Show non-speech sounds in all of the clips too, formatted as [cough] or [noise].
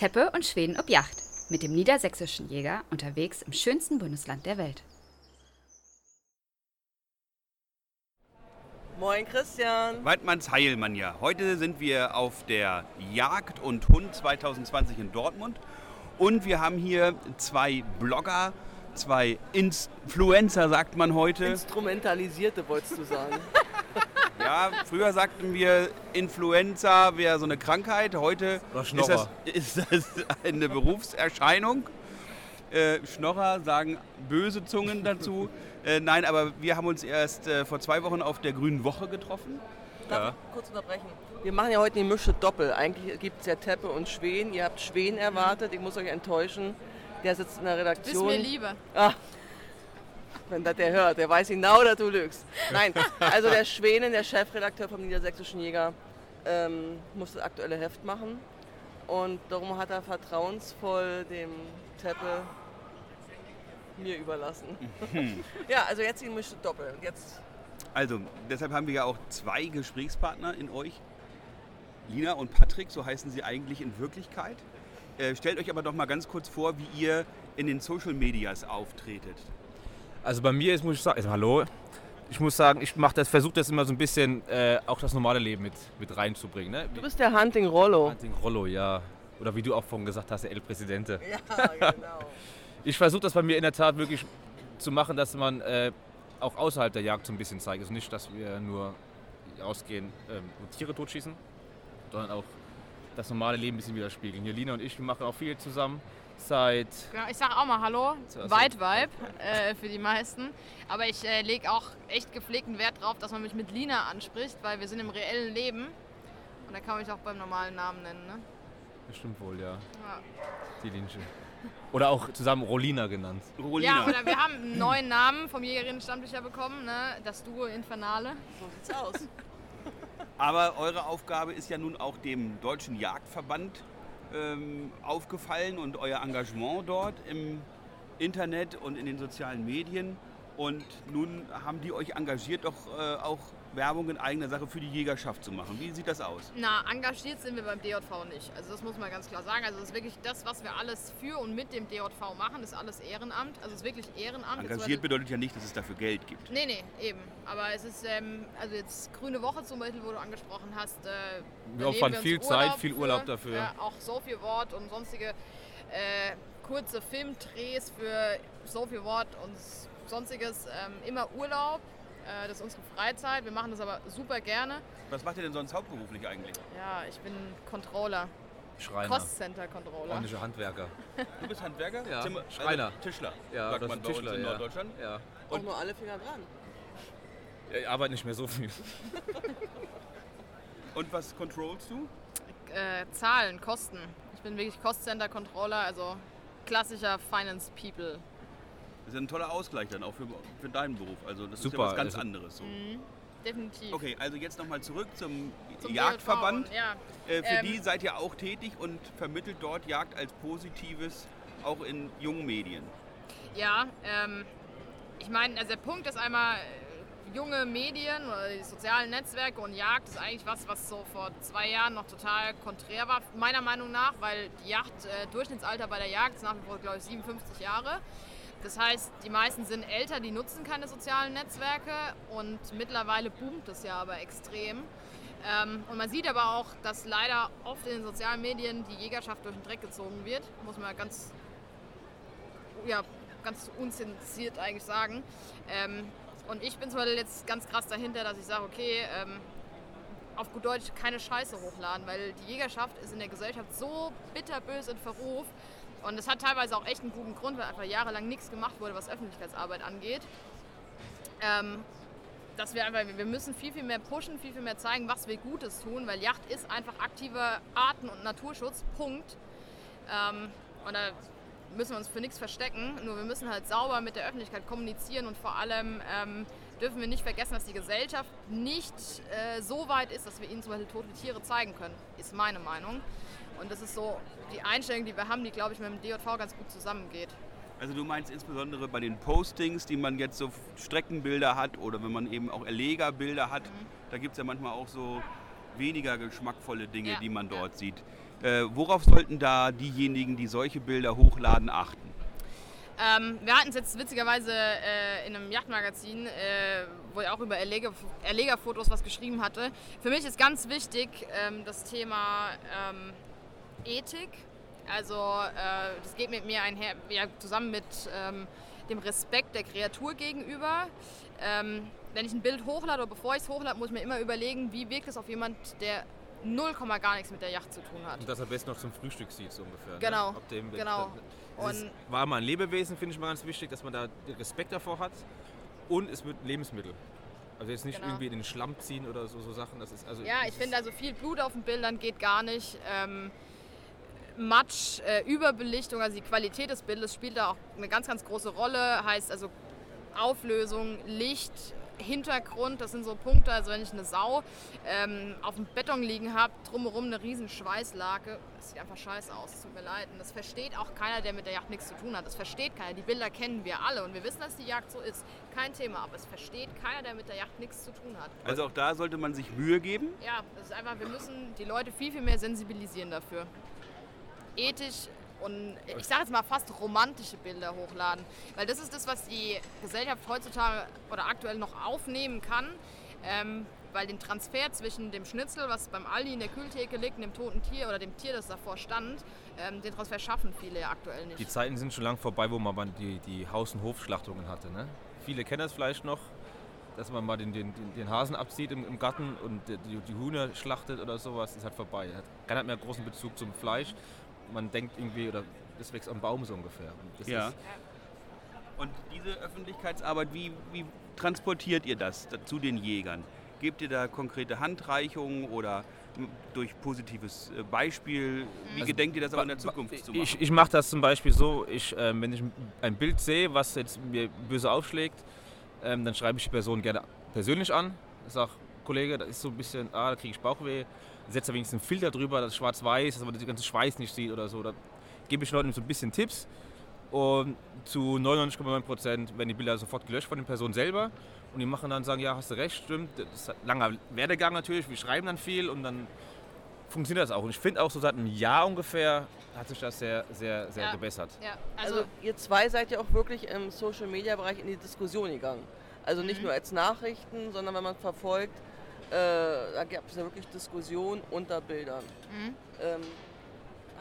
Teppe und Schweden ob Yacht mit dem niedersächsischen Jäger unterwegs im schönsten Bundesland der Welt. Moin Christian. Weidmanns Heilmann ja. Heute sind wir auf der Jagd und Hund 2020 in Dortmund und wir haben hier zwei Blogger, zwei Influencer, sagt man heute. Instrumentalisierte wolltest du sagen. [laughs] Ja, früher sagten wir, Influenza wäre so eine Krankheit. Heute ist das, ist das eine Berufserscheinung. Äh, Schnorrer sagen böse Zungen dazu. Äh, nein, aber wir haben uns erst äh, vor zwei Wochen auf der Grünen Woche getroffen. Ich kurz unterbrechen? Wir machen ja heute die Mische Doppel. Eigentlich gibt es ja Teppe und Schwen. Ihr habt Schwen erwartet. Ich muss euch enttäuschen. Der sitzt in der Redaktion. mir lieber. Ah, wenn das der hört, der weiß genau, dass du lügst. Nein, also der Schwenen, der Chefredakteur vom Niedersächsischen Jäger, ähm, muss das aktuelle Heft machen. Und darum hat er vertrauensvoll dem Teppe mir überlassen. [laughs] ja, also jetzt die Mische Doppel. Und Jetzt Also, deshalb haben wir ja auch zwei Gesprächspartner in euch. Lina und Patrick, so heißen sie eigentlich in Wirklichkeit. Äh, stellt euch aber doch mal ganz kurz vor, wie ihr in den Social Medias auftretet. Also bei mir ist, muss ich sagen, also hallo. Ich muss sagen, ich mache das, versuche das immer so ein bisschen äh, auch das normale Leben mit, mit reinzubringen. Ne? Du bist der Hunting Rollo. Hunting Rollo, ja. Oder wie du auch vorhin gesagt hast, der El Presidente. Ja, [laughs] genau. Ich versuche das bei mir in der Tat wirklich zu machen, dass man äh, auch außerhalb der Jagd so ein bisschen zeigt. Also nicht, dass wir nur ausgehen ähm, und Tiere totschießen, sondern auch das normale Leben ein bisschen widerspiegeln. Hier Lina und ich, wir machen auch viel zusammen seit Genau, ich sage auch mal Hallo, also- White Vibe äh, für die meisten. Aber ich äh, lege auch echt gepflegten Wert drauf, dass man mich mit Lina anspricht, weil wir sind im reellen Leben. Und da kann man mich auch beim normalen Namen nennen. Ne? bestimmt wohl, ja, Ja. die Linsche. Oder auch zusammen Rolina genannt. Rolina. ja, oder wir haben einen neuen Namen vom Jägerinnen-Stammtisch bekommen, ne? das Duo Infernale. So sieht's aus. [laughs] Aber eure Aufgabe ist ja nun auch dem Deutschen Jagdverband ähm, aufgefallen und euer Engagement dort im Internet und in den sozialen Medien. Und nun haben die euch engagiert, doch äh, auch Werbung in eigener Sache für die Jägerschaft zu machen. Wie sieht das aus? Na, engagiert sind wir beim DJV nicht. Also das muss man ganz klar sagen. Also das ist wirklich das, was wir alles für und mit dem DJV machen, ist alles Ehrenamt. Also es ist wirklich Ehrenamt. Engagiert bedeutet ja nicht, dass es dafür Geld gibt. Nee, nee, eben. Aber es ist, ähm, also jetzt Grüne Woche zum Beispiel, wo du angesprochen hast. Äh, da opfern viel Zeit, viel Urlaub dafür. Ja, auch so viel Wort und sonstige äh, kurze Filmdrehs für so viel Wort und sonstiges. Ähm, immer Urlaub, äh, das ist unsere Freizeit. Wir machen das aber super gerne. Was macht ihr denn sonst hauptberuflich eigentlich? Ja, ich bin Controller, Schreiner. Cost-Center-Controller. Ordentliche Handwerker. Du bist Handwerker? Ja, Zimmer- Schreiner. Also Tischler, Ja, sagt das man ist bei uns Tischler, in ja. Norddeutschland. Ja. Auch nur alle Finger dran. Ich arbeite nicht mehr so viel. [laughs] Und was controllst du? Äh, Zahlen, Kosten. Ich bin wirklich Cost-Center-Controller, also klassischer Finance-People. Das ist ein toller Ausgleich dann auch für, für deinen Beruf. Also das ist Super, ja was ganz also- anderes. So. Definitiv. Okay, also jetzt nochmal zurück zum, Zum Jagdverband. Ja. Äh, für Ähm, die seid ihr auch tätig und vermittelt dort Jagd als Positives auch in jungen Medien. Ja, ähm, ich meine, also der Punkt ist einmal, äh, junge Medien oder die sozialen Netzwerke und Jagd ist eigentlich was, was so vor zwei Jahren noch total konträr war, meiner Meinung nach, weil die Jagd, äh, Durchschnittsalter bei der Jagd ist nach wie vor, glaube ich, 57 Jahre. Das heißt, die meisten sind älter, die nutzen keine sozialen Netzwerke und mittlerweile boomt es ja aber extrem. Ähm, und man sieht aber auch, dass leider oft in den sozialen Medien die Jägerschaft durch den Dreck gezogen wird, muss man ganz ja, ganz unzensiert eigentlich sagen. Ähm, und ich bin Beispiel jetzt ganz krass dahinter, dass ich sage, okay, ähm, auf gut Deutsch keine Scheiße hochladen, weil die Jägerschaft ist in der Gesellschaft so bitterbös in Verruf. Und es hat teilweise auch echt einen guten Grund, weil einfach jahrelang nichts gemacht wurde, was Öffentlichkeitsarbeit angeht. Ähm, dass wir einfach, wir müssen viel, viel mehr pushen, viel, viel mehr zeigen, was wir Gutes tun, weil Yacht ist einfach aktiver Arten- und Naturschutz, Punkt. Ähm, und da müssen wir uns für nichts verstecken, nur wir müssen halt sauber mit der Öffentlichkeit kommunizieren und vor allem ähm, dürfen wir nicht vergessen, dass die Gesellschaft nicht äh, so weit ist, dass wir ihnen zum Beispiel tote Tiere zeigen können, ist meine Meinung. Und das ist so die Einstellung, die wir haben, die, glaube ich, mit dem DJV ganz gut zusammengeht. Also du meinst insbesondere bei den Postings, die man jetzt so Streckenbilder hat oder wenn man eben auch Erlegerbilder hat, Mhm. da gibt es ja manchmal auch so weniger geschmackvolle Dinge, Ja, die man ja. dort sieht. Äh, worauf sollten da diejenigen, die solche Bilder hochladen, achten? Ähm, wir hatten es jetzt witzigerweise äh, in einem Yachtmagazin, äh, wo ich auch über Erleger, Erlegerfotos was geschrieben hatte. Für mich ist ganz wichtig ähm, das Thema ähm, Ethik. Also äh, das geht mit mir einher, ja, zusammen mit ähm, dem Respekt der Kreatur gegenüber. Ähm, wenn ich ein Bild hochlade oder bevor ich es hochlade, muss ich mir immer überlegen, wie wirkt es auf jemand, der 0, gar nichts mit der Yacht zu tun hat. Und das am besten noch zum Frühstück sieht, so ungefähr. Genau, Ne? Ab dem, genau. Das ist, Und- war mal ein Lebewesen, finde ich mal ganz wichtig, dass man da Respekt davor hat. Und es wird Lebensmittel. Also jetzt nicht Genau. irgendwie in den Schlamm ziehen oder so, so Sachen. Das ist also Ja, ich finde also viel Blut auf den Bildern geht gar nicht. Ähm, Matsch, äh, Überbelichtung, also die Qualität des Bildes spielt da auch eine ganz, ganz große Rolle. Heißt also Auflösung, Licht, Hintergrund, das sind so Punkte. Also wenn ich eine Sau ähm, auf dem Beton liegen habe, drumherum eine riesen Schweißlake, das sieht einfach scheiße aus, es tut mir leid. Und das versteht auch keiner, der mit der Jagd nichts zu tun hat. Das versteht keiner. Die Bilder kennen wir alle und wir wissen, dass die Jagd so ist. Kein Thema, aber es versteht keiner, der mit der Jagd nichts zu tun hat. Also auch da sollte man sich Mühe geben. Ja, das ist einfach, wir müssen die Leute viel, viel mehr sensibilisieren dafür. Ethisch und ich sage jetzt mal fast romantische Bilder hochladen. Weil das ist das, was die Gesellschaft heutzutage oder aktuell noch aufnehmen kann. Ähm, weil den Transfer zwischen dem Schnitzel, was beim Aldi in der Kühltheke liegt, und dem toten Tier oder dem Tier, das davor stand, ähm, den Transfer schaffen viele ja aktuell nicht. Die Zeiten sind schon lang vorbei, wo man die, die Haus- und Hofschlachtungen hatte. Ne? Viele kennen das vielleicht noch, dass man mal den, den, den- Hasen abzieht im, im Garten und die, die Hühner schlachtet oder sowas, ist halt vorbei. Hat keiner mehr großen Bezug zum Fleisch. Man denkt irgendwie, oder das wächst am Baum so ungefähr. Und Ja. Ist, Und diese Öffentlichkeitsarbeit, wie, wie transportiert ihr das da- zu den Jägern? Gebt ihr da konkrete Handreichungen oder durch positives äh, Beispiel? Wie Also, gedenkt ihr das aber in der Zukunft zu machen? Ich, ich mache das zum Beispiel so, ich, ähm, wenn ich ein Bild sehe, was jetzt mir böse aufschlägt, ähm, dann schreibe ich die Person gerne persönlich an. Ich sage, Kollege, das ist so ein bisschen, ah, da kriege ich Bauchweh. Setze da wenigstens einen Filter drüber, das ist schwarz-weiß, dass man den ganzen Schweiß nicht sieht oder so. Da gebe ich Leuten so ein bisschen Tipps. Und zu 99,9 Prozent werden die Bilder sofort gelöscht von den Personen selber. Und die machen dann, sagen, ja, hast du recht, stimmt. Das ist ein langer Werdegang natürlich, wir schreiben dann viel und dann funktioniert das auch. Und ich finde auch so seit einem Jahr ungefähr hat sich das sehr, sehr, sehr Ja. gebessert. ja, also, Also ihr zwei seid ja auch wirklich im Social Media Bereich in die Diskussion gegangen. Also nicht Mhm. nur als Nachrichten, sondern wenn man verfolgt, äh, da gab es ja wirklich Diskussionen unter Bildern. Mhm. Ähm,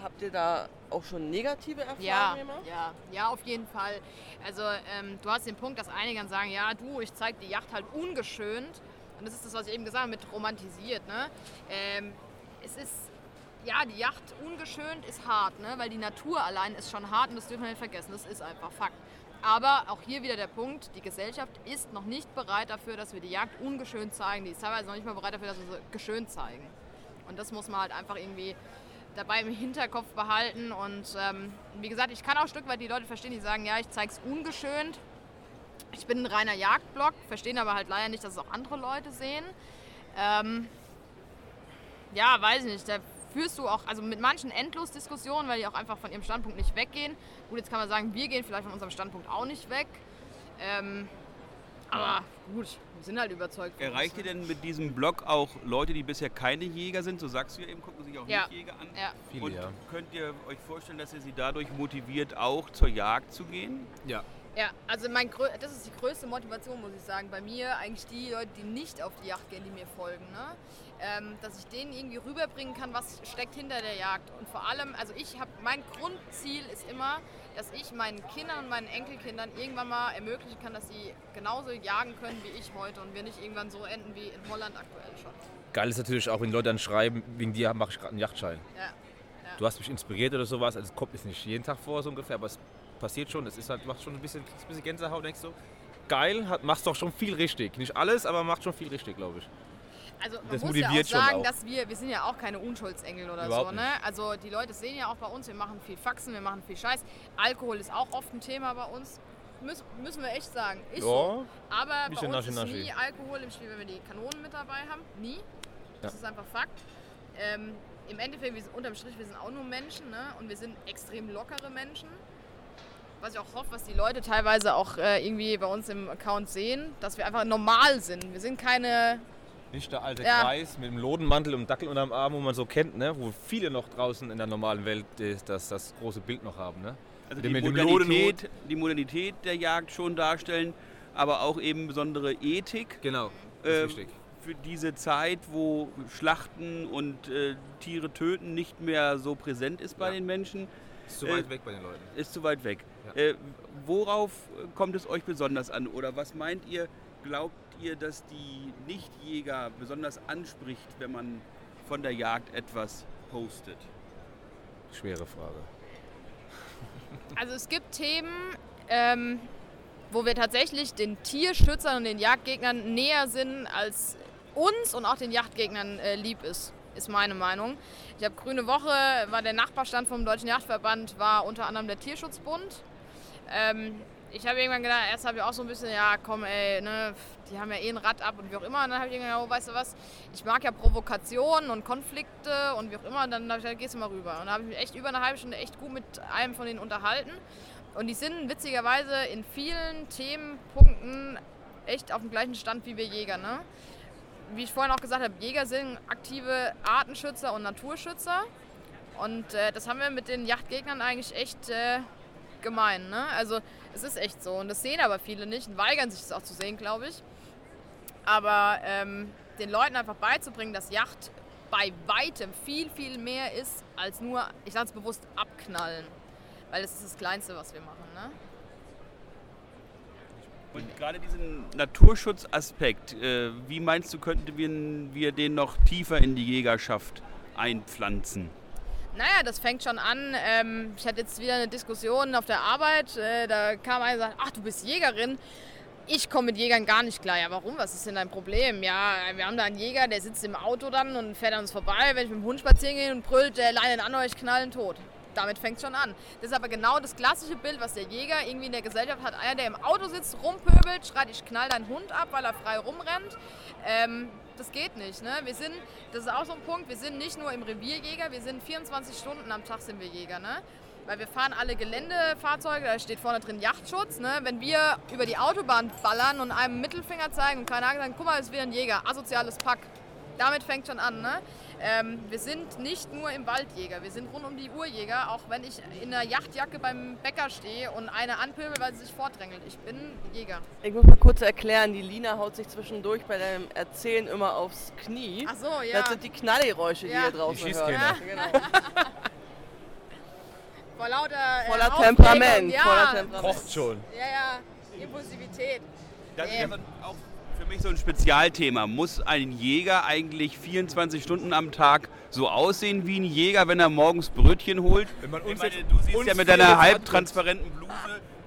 habt ihr da auch schon negative Erfahrungen Ja, gemacht? ja, ja, auf jeden Fall. Also ähm, du hast den Punkt, dass einige dann sagen, ja du, ich zeig die Yacht halt ungeschönt. Und das ist das, was ich eben gesagt habe, mit romantisiert. Ne? Ähm, es ist, ja, die Yacht ungeschönt ist hart, ne? weil die Natur allein ist schon hart und das dürfen wir nicht vergessen. Das ist einfach Fakt. Aber auch hier wieder der Punkt, die Gesellschaft ist noch nicht bereit dafür, dass wir die Jagd ungeschönt zeigen. Die ist teilweise noch nicht mal bereit dafür, dass wir sie geschönt zeigen. Und das muss man halt einfach irgendwie dabei im Hinterkopf behalten. Und ähm, wie gesagt, ich kann auch ein Stück weit die Leute verstehen, die sagen, ja, ich zeige es ungeschönt. Ich bin ein reiner Jagdblog, verstehen aber halt leider nicht, dass es auch andere Leute sehen. Ähm, ja, weiß ich nicht. Da führst du auch, also mit manchen endlos Diskussionen, weil die auch einfach von ihrem Standpunkt nicht weggehen. Gut, jetzt kann man sagen, wir gehen vielleicht von unserem Standpunkt auch nicht weg. Ähm, aber gut, wir sind halt überzeugt. Erreicht ihr denn mit diesem Blog auch Leute, die bisher keine Jäger sind? So sagst du ja eben, gucken sich auch Ja. nicht Jäger an. Ja. Viele, Und ja. könnt ihr euch vorstellen, dass ihr sie dadurch motiviert, auch zur Jagd zu gehen? Ja. Ja, also mein das ist die größte Motivation, muss ich sagen. Bei mir eigentlich die Leute, die nicht auf die Jagd gehen, die mir folgen. Ne? Ähm, dass ich denen irgendwie rüberbringen kann, was steckt hinter der Jagd. Und vor allem, also ich habe, mein Grundziel ist immer, dass ich meinen Kindern und meinen Enkelkindern irgendwann mal ermöglichen kann, dass sie genauso jagen können wie ich heute und wir nicht irgendwann so enden wie in Holland aktuell schon. Geil ist natürlich auch, wenn Leute dann schreiben, wegen dir mache ich gerade einen Yachtschein. Ja. Du hast mich inspiriert oder sowas. Also es kommt jetzt nicht jeden Tag vor, so ungefähr, aber es passiert schon. Das ist halt, macht schon ein bisschen, ein bisschen Gänsehaut, denkst du. Geil, hat, machst doch schon viel richtig. Nicht alles, aber macht schon viel richtig, glaube ich. Also man Das muss ja auch motiviert schon sagen, auch. dass wir, wir sind ja auch keine Unschuldsengel oder Überhaupt so. Ne? Also die Leute sehen ja auch bei uns, wir machen viel Faxen, wir machen viel Scheiß. Alkohol ist auch oft ein Thema bei uns. Müssen, müssen wir echt sagen. Ist so. Aber bei uns ist Naschi-Naschi. nie Alkohol im Spiel, wenn wir die Kanonen mit dabei haben. Nie. Das Ja. ist einfach Fakt. Ähm, Im Endeffekt, wir sind, unterm Strich, wir sind auch nur Menschen ne? und wir sind extrem lockere Menschen. Was ich auch hoffe, was die Leute teilweise auch äh, irgendwie bei uns im Account sehen, dass wir einfach normal sind. Wir sind keine Nicht der alte Ja. Kreis mit dem Lodenmantel und dem Dackel unterm Arm, wo man so kennt, ne? wo viele noch draußen in der normalen Welt das, das, das große Bild noch haben. Ne? Also die Modernität, die Modernität der Jagd schon darstellen, aber auch eben besondere Ethik Genau, das Ähm, ist wichtig. für diese Zeit, wo Schlachten und äh, Tiere töten nicht mehr so präsent ist bei Ja. den Menschen, Ist zu äh, weit weg bei den Leuten. ist zu weit weg. Ja. Äh, worauf kommt es euch besonders an? Oder was meint ihr, glaubt ihr, dass die Nichtjäger besonders anspricht, wenn man von der Jagd etwas postet? Schwere Frage. Also es gibt Themen, ähm, wo wir tatsächlich den Tierschützern und den Jagdgegnern näher sind, als uns und auch den Jagdgegnern äh, lieb ist, ist meine Meinung. Ich habe Grüne Woche, war der Nachbarstand vom Deutschen Jagdverband, war unter anderem der Tierschutzbund. Ähm, ich habe irgendwann gedacht, erst habe ich auch so ein bisschen, ja komm ey, ne, die haben ja eh ein Rad ab und wie auch immer. Und dann habe ich irgendwann gedacht, oh, weißt du was, ich mag ja Provokationen und Konflikte und wie auch immer. Und dann habe ich gesagt, gehst du mal rüber. Und da habe ich mich echt über eine halbe Stunde echt gut mit einem von denen unterhalten. Und die sind witzigerweise in vielen Themenpunkten echt auf dem gleichen Stand wie wir Jäger. Ne? Wie ich vorhin auch gesagt habe, Jäger sind aktive Artenschützer und Naturschützer. Und äh, das haben wir mit den Yachtgegnern eigentlich echt äh, gemein. Ne? Also es ist echt so. Und das sehen aber viele nicht und weigern sich das auch zu sehen, glaube ich. Aber ähm, den Leuten einfach beizubringen, dass Yacht bei weitem viel, viel mehr ist als nur, ich sage es bewusst, abknallen. Weil das ist das Kleinste, was wir machen. Ne? Und gerade diesen Naturschutzaspekt, äh, wie meinst du, könnten wir, wir den noch tiefer in die Jägerschaft einpflanzen? Naja, das fängt schon an. Ähm, ich hatte jetzt wieder eine Diskussion auf der Arbeit. Äh, da kam einer und sagt, ach, du bist Jägerin. Ich komme mit Jägern gar nicht klar. Ja, warum? Was ist denn dein Problem? Ja, wir haben da einen Jäger, der sitzt im Auto dann und fährt an uns vorbei. Wenn ich mit dem Hund spazieren gehe und brüllt, der Leinen an euch, knallen tot. Damit fängt es schon an. Das ist aber genau das klassische Bild, was der Jäger irgendwie in der Gesellschaft hat. Einer, der im Auto sitzt, rumpöbelt, schreit, ich knall deinen Hund ab, weil er frei rumrennt. Ähm, das geht nicht. Ne? Wir sind, das ist auch so ein Punkt, wir sind nicht nur im Revierjäger, wir sind 24 Stunden am Tag sind wir Jäger. Ne? Weil wir fahren alle Geländefahrzeuge, da steht vorne drin Yachtschutz. Ne? Wenn wir über die Autobahn ballern und einem Mittelfinger zeigen und keine Ahnung sagen, guck mal, ist wieder ein Jäger, asoziales Pack. Damit fängt schon an. Ne? Ähm, wir sind nicht nur im Waldjäger, wir sind rund um die Uhr Jäger, auch wenn ich in einer Yachtjacke beim Bäcker stehe und eine anpöbel, weil sie sich vordrängelt. Ich bin Jäger. Ich muss mal kurz erklären, die Lina haut sich zwischendurch bei deinem Erzählen immer aufs Knie. Ach so, ja. Das sind die Knallgeräusche, die Ja. ihr draußen Die hört. Schießkinder. Genau. [laughs] Vor lauter äh, Voller Temperament, Ja. voller Temperament. Kocht schon. Ja, ja, Impulsivität. Das ist Nee. ja ein- auch für mich so ein Spezialthema. Muss ein Jäger eigentlich 24 Stunden am Tag so aussehen wie ein Jäger, wenn er morgens Brötchen holt? Wenn man ich uns meine, du siehst uns ja mit deiner halbtransparenten Bluse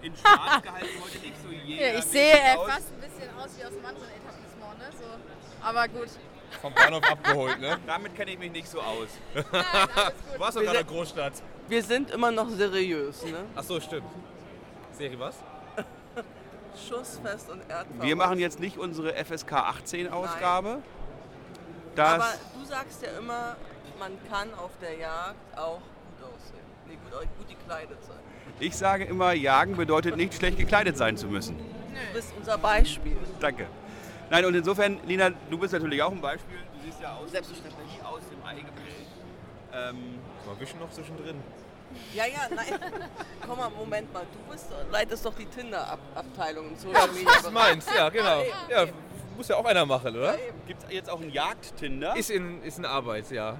in schwarz [laughs] gehalten heute nicht so Jäger. Ja, ich sehe äh, fast ein bisschen aus wie aus manchen Etablissement, ne? So. Aber gut. Vom Bahnhof abgeholt, ne? [laughs] Damit kenne ich mich nicht so aus. [laughs] Nein, Du warst doch Wir gerade in sind- der Großstadt. Wir sind immer noch seriös, ne? Ach so, stimmt. Serie was? Schussfest und erdverrückt. Wir machen jetzt nicht unsere FSK 18 Ausgabe. Das, Aber du sagst ja immer, man kann auf der Jagd auch gut aussehen. Nee, gut, gut gekleidet sein. ich sage immer, jagen bedeutet nicht schlecht gekleidet sein zu müssen. Du bist unser Beispiel. Danke. Nein, und insofern, Lina, du bist natürlich auch ein Beispiel. Du siehst ja aus, Selbstverständlich. aus dem Ei gepellt. Ähm, Mal wischen noch zwischendrin. Ja, ja, nein. [laughs] Komm mal, Moment mal. Du bist, leitest doch die Tinder-Abteilung im Social Media. Was meinst Ja, genau. Ja, muss ja auch einer machen, oder? Gibt es jetzt auch einen Jagdtinder? Ist in, ist in Arbeit, ja.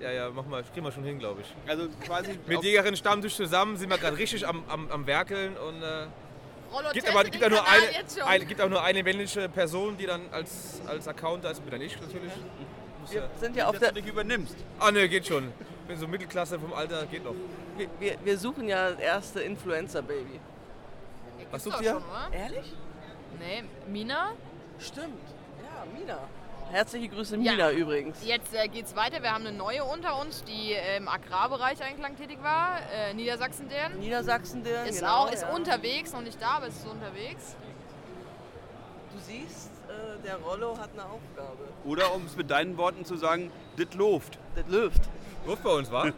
Ja, ja, mach mal, kriegen wir schon hin, glaube ich. Also quasi [laughs] Mit Jägerin Stammtisch zusammen sind wir gerade richtig am, am, am Werkeln und äh, gibt aber gibt auch nur eine, jetzt schon. eine, gibt auch nur eine männliche Person, die dann als, als Account da ist, bin dann ich natürlich. Ja, Wir sind ja auf der. du dich übernimmst. ah ne, geht schon. Bin so Mittelklasse vom Alter, geht noch. Wir, wir, wir suchen ja das erste Influencer-Baby. Ja, Was sucht ihr? Schon? Ehrlich? Nee, Mina? Stimmt. Ja, Mina. Herzliche Grüße, Ja. Mina übrigens. Jetzt äh, geht's weiter. Wir haben eine neue unter uns, die äh, im Agrarbereich eigentlich tätig war. Äh, Niedersachsen deren. Niedersachsen, der. Ist genau, auch ist ja. unterwegs, noch nicht da, aber ist so unterwegs. Du siehst, äh, der Rollo hat eine Aufgabe. Oder um es mit deinen Worten zu sagen, das läuft. Das läuft. Luft bei uns, wa? [laughs]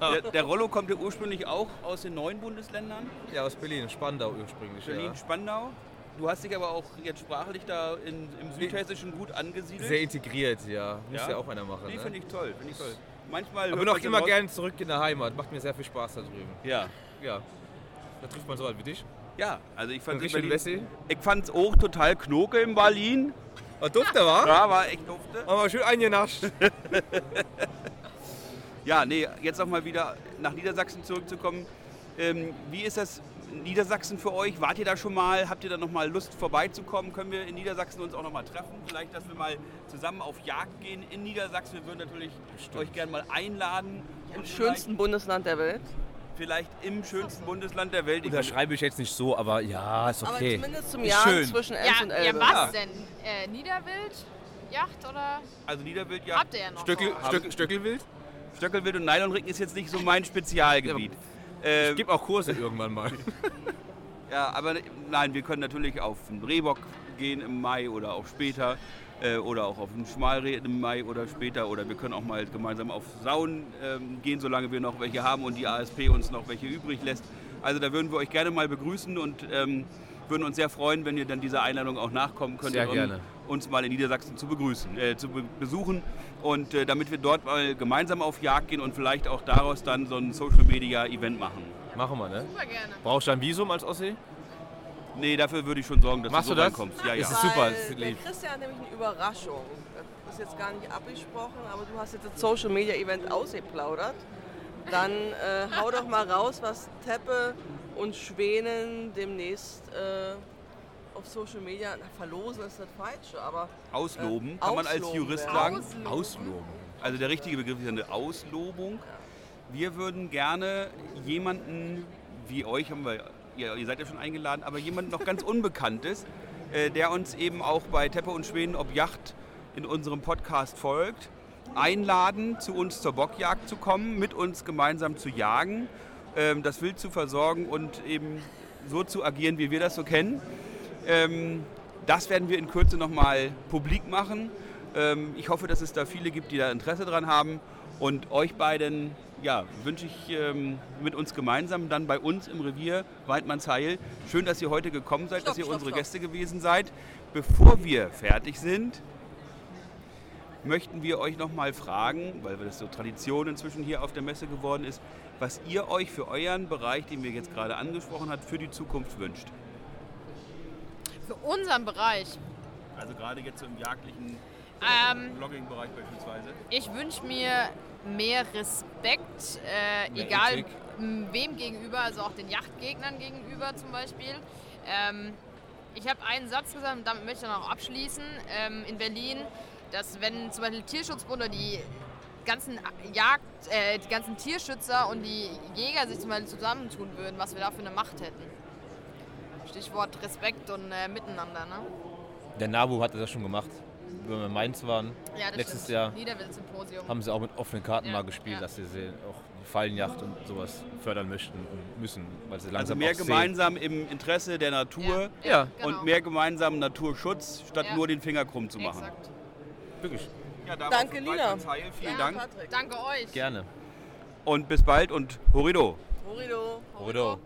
Der, der Rollo kommt ja ursprünglich auch aus den neuen Bundesländern. ja, aus Berlin, Spandau ursprünglich. Berlin, Ja. Spandau. du hast dich aber auch jetzt sprachlich da in, im Südhessischen gut angesiedelt. Sehr integriert, ja. Muss Ja? ja, auch einer machen. nee, ne? finde ich toll, finde ich toll. Manchmal Aber noch immer gerne zurück in der Heimat. Macht mir sehr viel Spaß da drüben. Ja. Ja. Da trifft man so alt wie dich. Ja, also ich fand es. Ich fand's auch total knoke in Berlin. Was dufte war? Ja, war echt dufte. Aber schön eingenascht. [laughs] Ja, nee, jetzt auch mal wieder nach Niedersachsen zurückzukommen. Ähm, wie ist das Niedersachsen für euch? Wart ihr da schon mal? Habt ihr da noch mal Lust vorbeizukommen? Können wir in Niedersachsen uns auch noch mal treffen? Vielleicht, dass wir mal zusammen auf Jagd gehen in Niedersachsen. Wir würden natürlich euch gerne mal einladen. Im schönsten Bundesland der Welt. Vielleicht, im schönsten Bundesland der Welt. Ich- Unterschreibe ich jetzt nicht so, aber ja, ist Aber okay. zumindest zum Jahr zwischen Ems Ja, und ja, Elbe. was Ja. denn? Äh, Niederwild? Yacht oder? Also Niederwildjagd, Habt ihr ja noch. Stöckel. Stöckel, Stöckelwild? Stöckelwild und Nylonringen ist jetzt nicht so mein Spezialgebiet. Ähm, Ich gebe auch Kurse irgendwann mal. [laughs] Ja, aber nein, wir können natürlich auf den Rehbock gehen im Mai oder auch später. Äh, oder auch auf den Schmalreh im Mai oder später. Oder wir können auch mal gemeinsam auf Sauen ähm, gehen, solange wir noch welche haben und die ASP uns noch welche übrig lässt. Also da würden wir euch gerne mal begrüßen und ähm, würden uns sehr freuen, wenn ihr dann dieser Einladung auch nachkommen könntet, Sehr gerne. um uns mal in Niedersachsen zu begrüßen, äh, zu be besuchen. Und äh, damit wir dort mal gemeinsam auf Jagd gehen und vielleicht auch daraus dann so ein Social Media Event machen. Machen wir, ne? Super gerne. Brauchst du ein Visum als Ossi? Nee, dafür würde ich schon sorgen, dass Machst du so das? reinkommst. Ja, ja. Ist es super, Weil das ist der. Christian hat nämlich eine Überraschung. Das ist jetzt gar nicht abgesprochen, aber du hast jetzt das Social Media Event ausgeplaudert. Dann äh, hau doch mal raus, was Teppe und Schwänen demnächst äh, auf Social Media na, verlosen ist das falsche, aber Ausloben, Äh, kann man als Jurist werden. sagen. Ausloben. Ausloben. Also der richtige Begriff ist eine Auslobung. Wir würden gerne jemanden wie euch, haben wir, ihr, ihr seid ja schon eingeladen, aber jemanden noch ganz Unbekanntes, [laughs] äh, der uns eben auch bei Teppe und Schweden ob Yacht in unserem Podcast folgt, einladen, zu uns zur Bockjagd zu kommen, mit uns gemeinsam zu jagen, ähm, das Wild zu versorgen und eben so zu agieren, wie wir das so kennen. Ähm, das werden wir in Kürze nochmal publik machen. Ähm, ich hoffe, dass es da viele gibt, die da Interesse dran haben. Und euch beiden ja, wünsche ich ähm, mit uns gemeinsam dann bei uns im Revier Weidmannsheil. Schön, dass ihr heute gekommen seid, Stopp, dass ihr stopp, unsere stopp. Gäste gewesen seid. Bevor wir fertig sind, möchten wir euch nochmal fragen, weil das so Tradition inzwischen hier auf der Messe geworden ist, was ihr euch für euren Bereich, den wir jetzt gerade angesprochen haben, für die Zukunft wünscht. Für unseren Bereich. Also gerade jetzt so im jagdlichen Ähm, Blogging-Bereich beispielsweise. Ich wünsche mir mehr Respekt, äh, Mehr egal Ethik. wem gegenüber, also auch den Yachtgegnern gegenüber zum Beispiel. Ähm, ich habe einen Satz gesagt und damit möchte ich dann auch abschließen. Ähm, in Berlin, dass wenn zum Beispiel Tierschutzbund oder die ganzen Jagd, äh, die ganzen Tierschützer und die Jäger sich zum Beispiel zusammentun würden, was wir da für eine Macht hätten. Stichwort Respekt und äh, Miteinander, ne? Der NABU hatte das schon gemacht. Wenn wir in Mainz waren, Ja, das letztes stimmt. Jahr Niederwild-Symposium. haben sie auch mit offenen Karten Ja, mal gespielt, ja. dass sie sie auch die Fallenjacht und sowas fördern möchten und müssen, weil sie Also langsam mehr auch sehen. gemeinsam im Interesse der Natur Ja, genau. und mehr gemeinsam Naturschutz, statt Ja. nur den Finger krumm zu machen. Exakt. wirklich. Ja, Danke, Lina. Weidmannsheil, Vielen Ja, Dank Patrick. Danke euch. Gerne. und bis bald und Horido. Horido. Oder?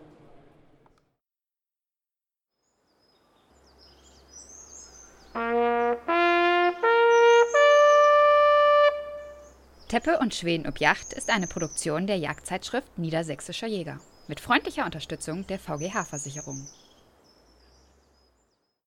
Teppe und Schweden ob Yacht ist eine Produktion der Jagdzeitschrift Niedersächsischer Jäger mit freundlicher Unterstützung der VGH-Versicherung.